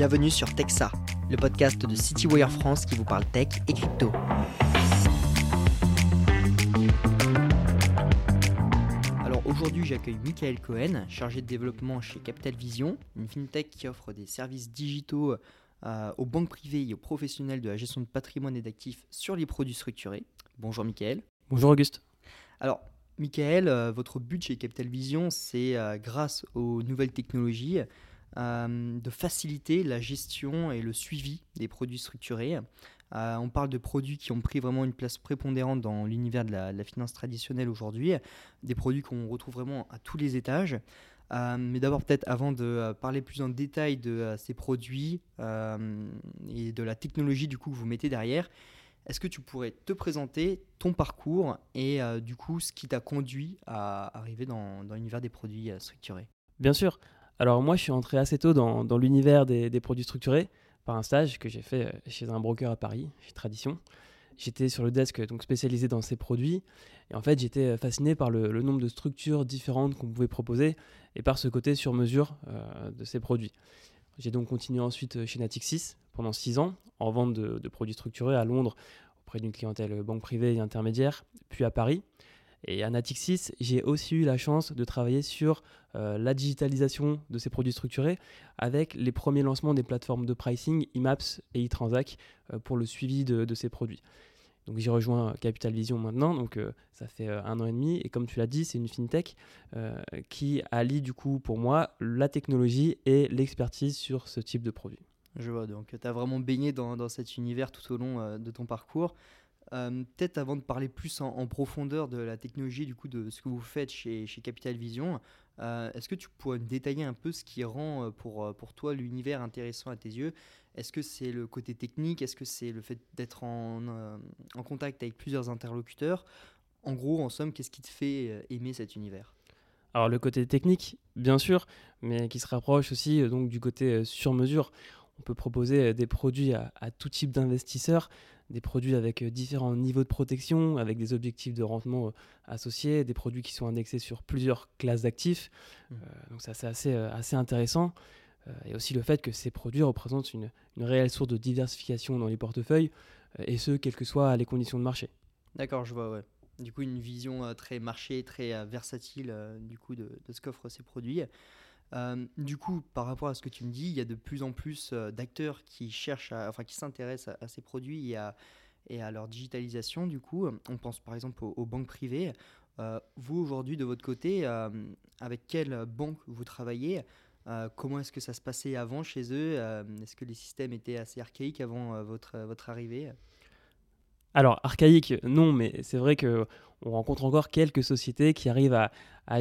Bienvenue sur Texa, le podcast de CityWire France qui vous parle tech et crypto. Alors aujourd'hui, j'accueille Michael Cohen, chargé de développement chez Capital Vision, une fintech qui offre des services digitaux euh, aux banques privées et aux professionnels de la gestion de patrimoine et d'actifs sur les produits structurés. Bonjour Michael. Bonjour Auguste. Alors, Michael, euh, votre but chez Capital Vision, c'est euh, grâce aux nouvelles technologies de faciliter la gestion et le suivi des produits structurés. on parle de produits qui ont pris vraiment une place prépondérante dans l'univers de la, finance traditionnelle aujourd'hui, des produits qu'on retrouve vraiment à tous les étages. mais d'abord, peut-être avant de parler plus en détail de ces produits et de la technologie du coup que vous mettez derrière, est-ce que tu pourrais te présenter ton parcours et euh, du coup ce qui t'a conduit à arriver dans, l'univers des produits euh, structurés? Bien sûr. Alors moi je suis entré assez tôt dans, l'univers des, produits structurés par un stage que j'ai fait euh, chez un broker à Paris, chez Tradition. J'étais sur le desk donc spécialisé dans ces produits et en fait j'étais fasciné par le, nombre de structures différentes qu'on pouvait proposer et par ce côté sur mesure de ces produits. J'ai donc continué ensuite chez Natixis pendant six ans en vente de, produits structurés à Londres auprès d'une clientèle banque privée et intermédiaire, puis à Paris. Et à Natixis, j'ai aussi eu la chance de travailler sur euh, la digitalisation de ces produits structurés avec les premiers lancements des plateformes de pricing IMAPS et eTransac euh, pour le suivi de, ces produits. Donc j'ai rejoint Capital Vision maintenant, donc euh, ça fait un an et demi. Et comme tu l'as dit, c'est une fintech qui allie du coup pour moi la technologie et l'expertise sur ce type de produit. Je vois, donc tu as vraiment baigné dans, cet univers tout au long euh, de ton parcours. Euh, peut-être avant de parler plus en, profondeur de la technologie, du coup, de ce que vous faites chez, Capital Vision, euh, est-ce que tu pourrais détailler un peu ce qui rend pour, pour toi l'univers intéressant à tes yeux? Est-ce que c'est le côté technique? Est-ce que c'est le fait d'être en, en contact avec plusieurs interlocuteurs? En gros, en somme, qu'est-ce qui te fait aimer cet univers? Alors le côté technique, bien sûr, mais qui se rapproche aussi donc du côté sur mesure on peut proposer euh, des produits à, tout type d'investisseurs, des produits avec euh, différents niveaux de protection, avec des objectifs de rendement euh, associés, des produits qui sont indexés sur plusieurs classes d'actifs. Mmh. donc ça c'est assez, assez intéressant. et aussi le fait que ces produits représentent une, réelle source de diversification dans les portefeuilles, et ce, quelles que soient les conditions de marché. D'accord, je vois, ouais. Du coup, une vision très marché, très versatile du coup de, de ce qu'offrent ces produits. Euh, du coup, par rapport à ce que tu me dis, il y a de plus en plus euh, d'acteurs qui cherchent, enfin qui s'intéressent à, ces produits et à, à, leur digitalisation. Du coup, on pense par exemple aux, banques privées. Euh, vous aujourd'hui, de votre côté, avec quelle banque vous travaillez? Comment est-ce que ça se passait avant chez eux? Est-ce que les systèmes étaient assez archaïques avant votre arrivée? Alors, archaïque, non, mais c'est vrai que on rencontre encore quelques sociétés qui arrivent à,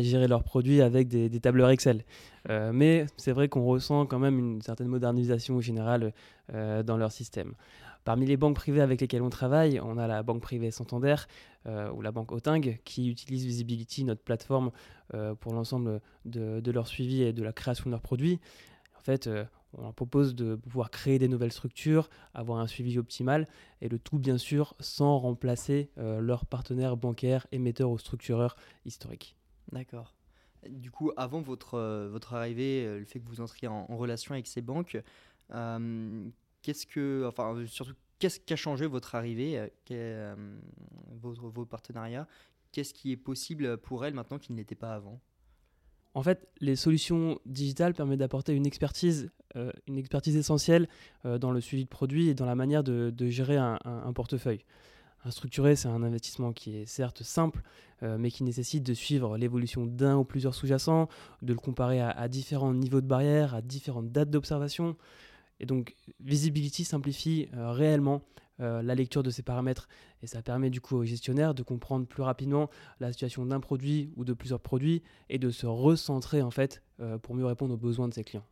gérer leurs produits avec des, tableurs Excel. Euh, mais c'est vrai qu'on ressent quand même une certaine modernisation générale euh, dans leur système. Parmi les banques privées avec lesquelles on travaille, on a la banque privée Santander euh, ou la banque Oting qui utilise Visibility, notre plateforme, pour l'ensemble de, de, leur suivi et de la création de leurs produits. En fait, on leur propose de pouvoir créer des nouvelles structures, avoir un suivi optimal, et le tout bien sûr sans remplacer euh, leurs partenaires bancaires, émetteurs ou structureurs historiques. D'accord. Du coup, avant votre, euh, votre arrivée, euh, le fait que vous entriez en, relation avec ces banques, qu'est-ce que, enfin, surtout, qu'est-ce qui a changé votre arrivée, vos, vos partenariats? Qu'est-ce qui est possible pour elles maintenant qui ne l'était pas avant? En fait, les solutions digitales permettent d'apporter une expertise, une expertise essentielle euh, dans le suivi de produits et dans la manière de, gérer un, portefeuille. Un structuré, c'est un investissement qui est certes simple, euh, mais qui nécessite de suivre l'évolution d'un ou plusieurs sous-jacents, de le comparer à, différents niveaux de barrière, à différentes dates d'observation. Et donc, Visibility simplifie réellement euh, la lecture de ces paramètres et ça permet du coup au gestionnaire de comprendre plus rapidement la situation d'un produit ou de plusieurs produits et de se recentrer en fait euh, pour mieux répondre aux besoins de ses clients.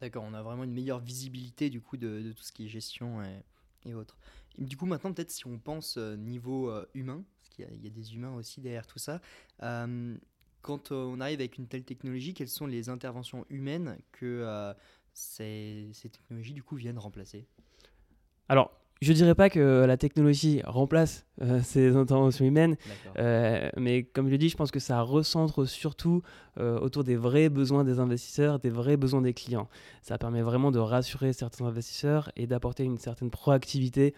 D'accord, on a vraiment une meilleure visibilité du coup de, tout ce qui est gestion et, autres. du coup maintenant peut-être si on pense euh, niveau humain, parce qu'il y, a des humains aussi derrière tout ça, quand on arrive avec une telle technologie, quelles sont les interventions humaines que ces, ces technologies du coup viennent remplacer? Alors, je dirais pas que la technologie remplace euh, ces interventions humaines, euh, mais comme je l'ai dit, je pense que ça recentre surtout euh, autour des vrais besoins des investisseurs, des vrais besoins des clients. Ça permet vraiment de rassurer certains investisseurs et d'apporter une certaine proactivité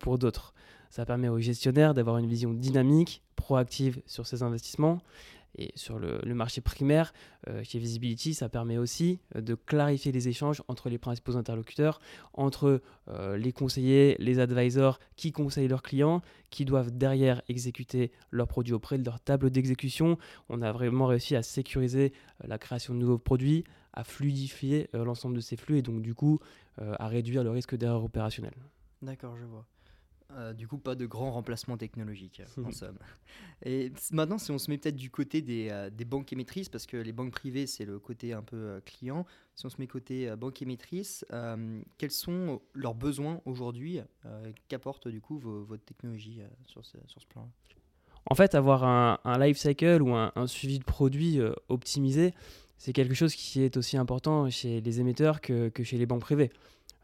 pour d'autres. Ça permet aux gestionnaires d'avoir une vision dynamique, proactive sur ces investissements. Et sur le, marché primaire, euh, chez Visibility, ça permet aussi euh, de clarifier les échanges entre les principaux interlocuteurs, entre euh, les conseillers, les advisors qui conseillent leurs clients, qui doivent derrière exécuter leurs produits auprès de leur table d'exécution. On a vraiment réussi à sécuriser euh, la création de nouveaux produits, à fluidifier euh, l'ensemble de ces flux et donc du coup euh, à réduire le risque d'erreur opérationnelle. D'accord, je vois. Euh, du coup, pas de grand remplacement technologique, en somme. Et maintenant, si on se met peut-être du côté des, euh, des banques émettrices, parce que les banques privées, c'est le côté un peu euh, client, si on se met côté banque émettrice, quels sont leurs besoins aujourd'hui Qu'apporte du coup vo- votre technologie sur ce, sur ce plan En fait, avoir un, un life cycle ou un, un suivi de produit optimisé, c'est quelque chose qui est aussi important chez les émetteurs que, que chez les banques privées.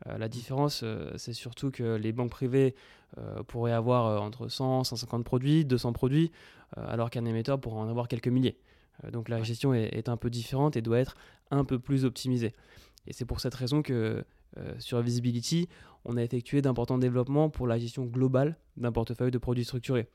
Euh, la différence, euh, c'est surtout que les banques privées euh, pourraient avoir entre 100, 150 produits, 200 produits, alors qu'un émetteur pourrait en avoir quelques milliers. Donc la gestion est, est un peu différente et doit être un peu plus optimisée. Et c'est pour cette raison que sur Visibility, on a effectué d'importants développements pour la gestion globale d'un portefeuille de produits structurés.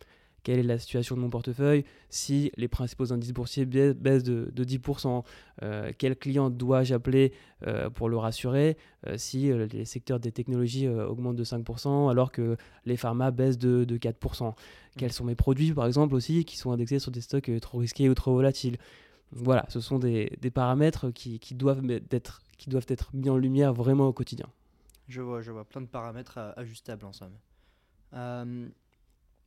Quelle est la situation de mon portefeuille Si les principaux indices boursiers ba- baissent de, de 10%, euh, quel client dois-je appeler euh, pour le rassurer Euh, Si les secteurs des technologies augmentent de 5% alors que les pharma baissent de, de 4% Quels sont mes produits, par exemple, aussi, qui sont indexés sur des stocks trop risqués ou trop volatiles? Voilà, ce sont des, des paramètres qui, qui doivent être, qui doivent être mis en lumière vraiment au quotidien. Je vois, je vois, plein de paramètres ajustables en somme. Euh,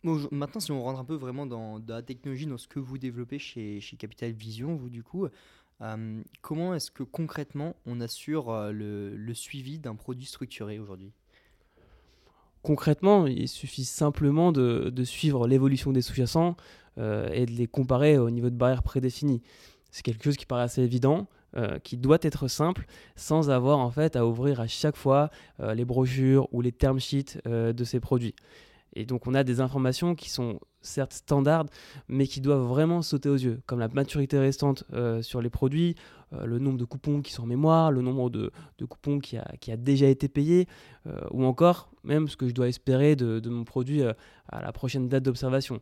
maintenant, si on rentre un peu vraiment dans, la technologie, dans ce que vous développez chez, Capital Vision, vous du coup, euh, comment est-ce que concrètement on assure euh, le, suivi d'un produit structuré aujourd'hui? Concrètement, il suffit simplement de, suivre l'évolution des sous-jacents euh, et de les comparer au niveau de barrières prédéfinies. C'est quelque chose qui paraît assez évident, qui doit être simple, sans avoir en fait à ouvrir à chaque fois les brochures ou les term sheets de ces produits. Et donc on a des informations qui sont certes standards, mais qui doivent vraiment sauter aux yeux, comme la maturité restante euh, sur les produits, euh, le nombre de coupons qui sont en mémoire, le nombre de, coupons qui a, déjà été payé, euh, ou encore même ce que je dois espérer de, mon produit à la prochaine date d'observation.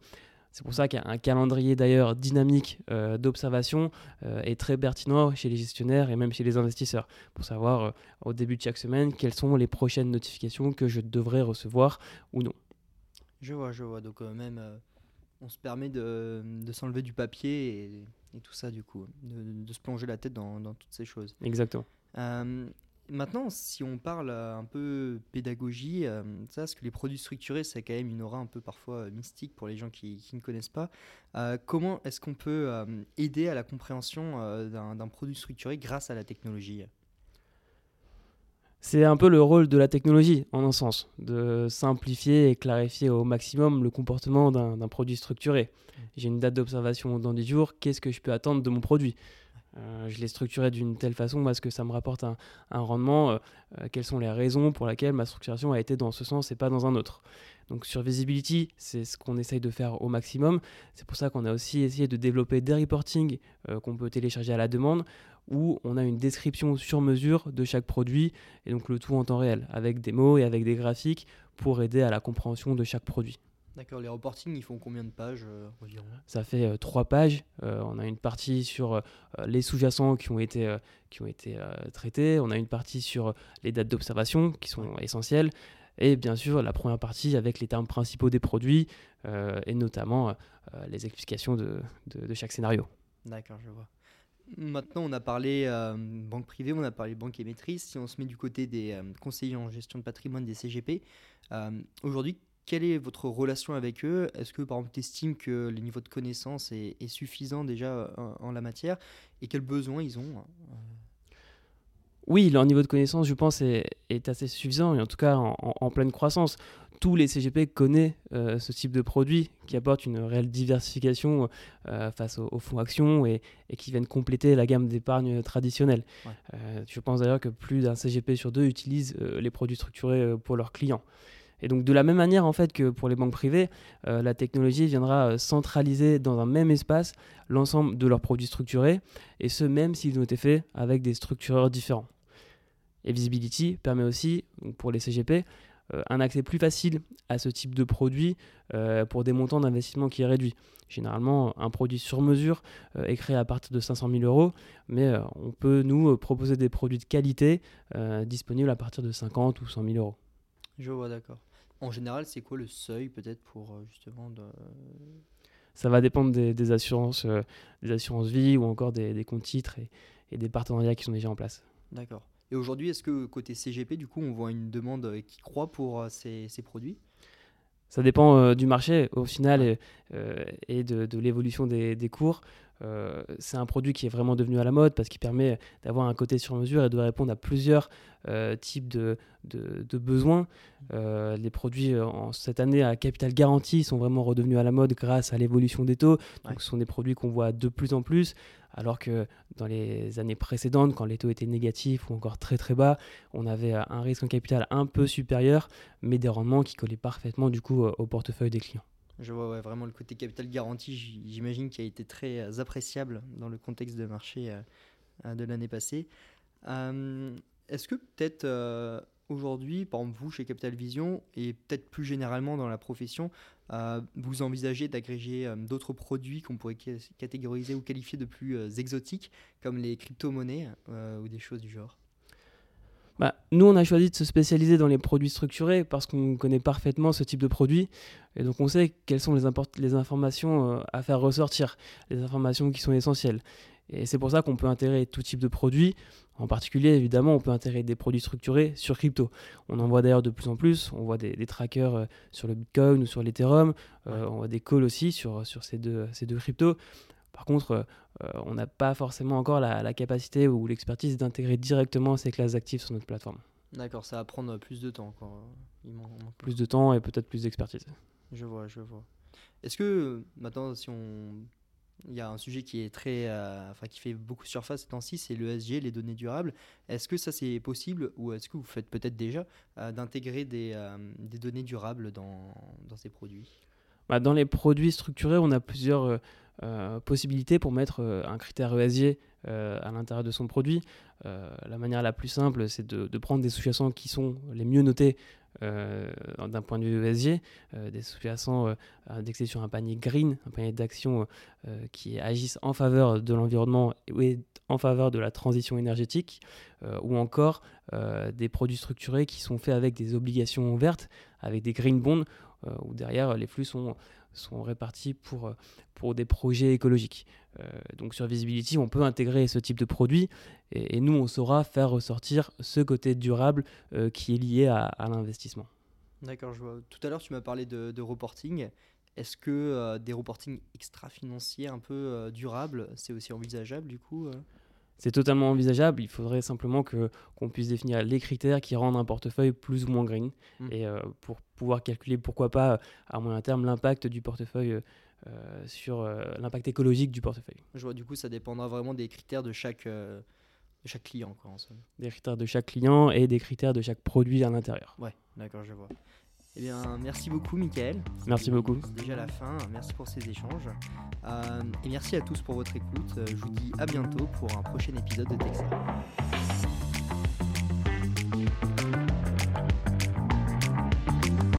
C'est pour ça qu'un calendrier d'ailleurs dynamique d'observation est très pertinent chez les gestionnaires et même chez les investisseurs pour savoir au début de chaque semaine quelles sont les prochaines notifications que je devrais recevoir ou non. Je vois, je vois. Donc euh, même, euh, on se permet de, de s'enlever du papier et, et tout ça du coup, de, de se plonger la tête dans, dans toutes ces choses. Exactement. Euh, maintenant, si on parle un peu pédagogie, euh, ça, parce que les produits structurés, c'est quand même une aura un peu parfois mystique pour les gens qui, qui ne connaissent pas. Euh, comment est-ce qu'on peut euh, aider à la compréhension d'un produit structuré grâce à la technologie? C'est un peu le rôle de la technologie, en un sens, de simplifier et clarifier au maximum le comportement d'un produit structuré. J'ai une date d'observation dans 10 jours, qu'est-ce que je peux attendre de mon produit? Euh, Je l'ai structuré d'une telle façon parce que ça me rapporte un, un rendement, euh, euh, quelles sont les raisons pour lesquelles ma structuration a été dans ce sens et pas dans un autre. Donc sur Visibility, c'est ce qu'on essaye de faire au maximum. C'est pour ça qu'on a aussi essayé de développer des reportings euh, qu'on peut télécharger à la demande, où on a une description sur mesure de chaque produit et donc le tout en temps réel, avec des mots et avec des graphiques pour aider à la compréhension de chaque produit. D'accord, les reportings, ils font combien de pages euh, Ça fait euh, trois pages. Euh, on a une partie sur les sous-jacents qui ont été, qui ont été traités. On a une partie sur les dates d'observation qui sont essentielles. Et bien sûr, la première partie avec les termes principaux des produits et notamment les explications de, de- de chaque scénario. D'accord, je vois. Maintenant, on a parlé euh, banque privée, on a parlé banque émettrice. Si on se met du côté des euh, conseillers en gestion de patrimoine des CGP, euh, aujourd'hui, quelle est votre relation avec eux? Est-ce que, par exemple, tu estimes que le niveau de connaissance est, suffisant déjà euh, en, la matière? Et quels besoins ils ont? Oui, leur niveau de connaissance, je pense, est, est assez suffisant et en tout cas en, en- en pleine croissance. Tous les CGP connaissent euh, ce type de produit qui apporte une réelle diversification euh, face aux, aux fonds actions et, et qui viennent compléter la gamme d'épargne traditionnelle. Ouais. Euh, je pense d'ailleurs que plus d'un CGP sur deux utilise les produits structurés pour leurs clients. Et donc de la même manière en fait que pour les banques privées, euh, la technologie viendra euh, centraliser dans un même espace l'ensemble de leurs produits structurés, et ce même s'ils ont été faits avec des structureurs différents. Et Visibility permet aussi, pour les CGP, euh, un accès plus facile à ce type de produit pour des montants d'investissement qui est réduit. Généralement, un produit sur mesure est créé à partir de 500 000 euros, mais on peut nous proposer des produits de qualité disponibles à partir de 50 ou 100 000 euros. Je vois, d'accord. En général, c'est quoi le seuil peut-être pour euh, justement de... Ça va dépendre des, assurances, euh, des assurances vie ou encore des, comptes titres et, des partenariats qui sont déjà en place. D'accord. Et aujourd'hui, est-ce que côté CGP, du coup, on voit une demande euh, qui croît pour ces, produits? Ça dépend du marché au final et, de, l'évolution des, cours. Euh, c'est un produit qui est vraiment devenu à la mode parce qu'il permet d'avoir un côté sur mesure et de répondre à plusieurs euh, types de, de, besoins. Euh, les produits en, cette année à capital garanti sont vraiment redevenus à la mode grâce à l'évolution des taux. Donc, ce sont des produits qu'on voit de plus en plus, alors que dans les années précédentes, quand les taux étaient négatifs ou encore très très bas, on avait un risque en capital un peu supérieur, mais des rendements qui collaient parfaitement du coup au portefeuille des clients. Je vois vraiment le côté capital garanti, j'imagine, qui a été très euh, appréciable dans le contexte de marché euh, euh, de l'année passée. Est-ce que peut-être aujourd'hui, par exemple vous chez Capital Vision et peut-être plus généralement dans la profession, vous envisagez d'agréger d'autres produits qu'on pourrait catégoriser ou qualifier de plus exotiques, comme les crypto-monnaies ou des choses du genre? Bah, nous, on a choisi de se spécialiser dans les produits structurés parce qu'on connaît parfaitement ce type de produit. Et donc, on sait quelles sont les, les informations euh, à faire ressortir, les informations qui sont essentielles. Et c'est pour ça qu'on peut intégrer tout type de produits. En particulier, évidemment, on peut intégrer des produits structurés sur crypto. On en voit d'ailleurs de plus en plus. On voit des, trackers euh, sur le Bitcoin ou sur l'Ethereum. Euh, on voit des calls aussi sur, sur ces, deux, ces deux cryptos. Par contre, euh, on n'a pas forcément encore la, capacité ou l'expertise d'intégrer directement ces classes actives sur notre plateforme. D'accord, ça va prendre plus de temps. Quoi. Plus de temps et peut-être plus d'expertise. Je vois, je vois. Est-ce que maintenant, si on il y a un sujet qui est très, euh, enfin qui fait beaucoup surface ces temps-ci, c'est l'ESG, les données durables. Est-ce que ça c'est possible ou est-ce que vous faites peut-être déjà euh, d'intégrer des, des, données durables dans, dans ces produits? Bah, Dans les produits structurés, on a plusieurs euh, possibilité pour mettre euh, un critère ESG euh, à l'intérieur de son produit. la manière la plus simple, c'est de, prendre des sous-jacents qui sont les mieux notés d'un point de vue ESG, des sous-jacents indexés sur un panier green, un panier d'actions qui agissent en faveur de l'environnement et en faveur de la transition énergétique, ou encore des produits structurés qui sont faits avec des obligations vertes, avec des green bonds, où derrière les flux sont sont répartis pour, euh, pour des projets écologiques. Euh, donc sur Visibility, on peut intégrer ce type de produit et, nous, on saura faire ressortir ce côté durable euh, qui est lié à, l'investissement. D'accord, je vois. Tout à l'heure, tu m'as parlé de, reporting. Est-ce que des reportings extra-financiers un peu durables, c'est aussi envisageable du coup c'est totalement envisageable. Il faudrait simplement que qu'on puisse définir les critères qui rendent un portefeuille plus ou moins green mmh. et euh, pour pouvoir calculer pourquoi pas à moyen terme l'impact du portefeuille euh, sur euh, l'impact écologique du portefeuille. Je vois. Du coup, ça dépendra vraiment des critères de chaque de chaque client, quoi, en somme. Des critères de chaque client et des critères de chaque produit à l'intérieur. Ouais, d'accord, je vois. Eh bien, merci beaucoup, Michael. Merci beaucoup. C'est déjà la fin. Merci pour ces échanges. Euh, et merci à tous pour votre écoute. Je vous dis à bientôt pour un prochain épisode de Texas.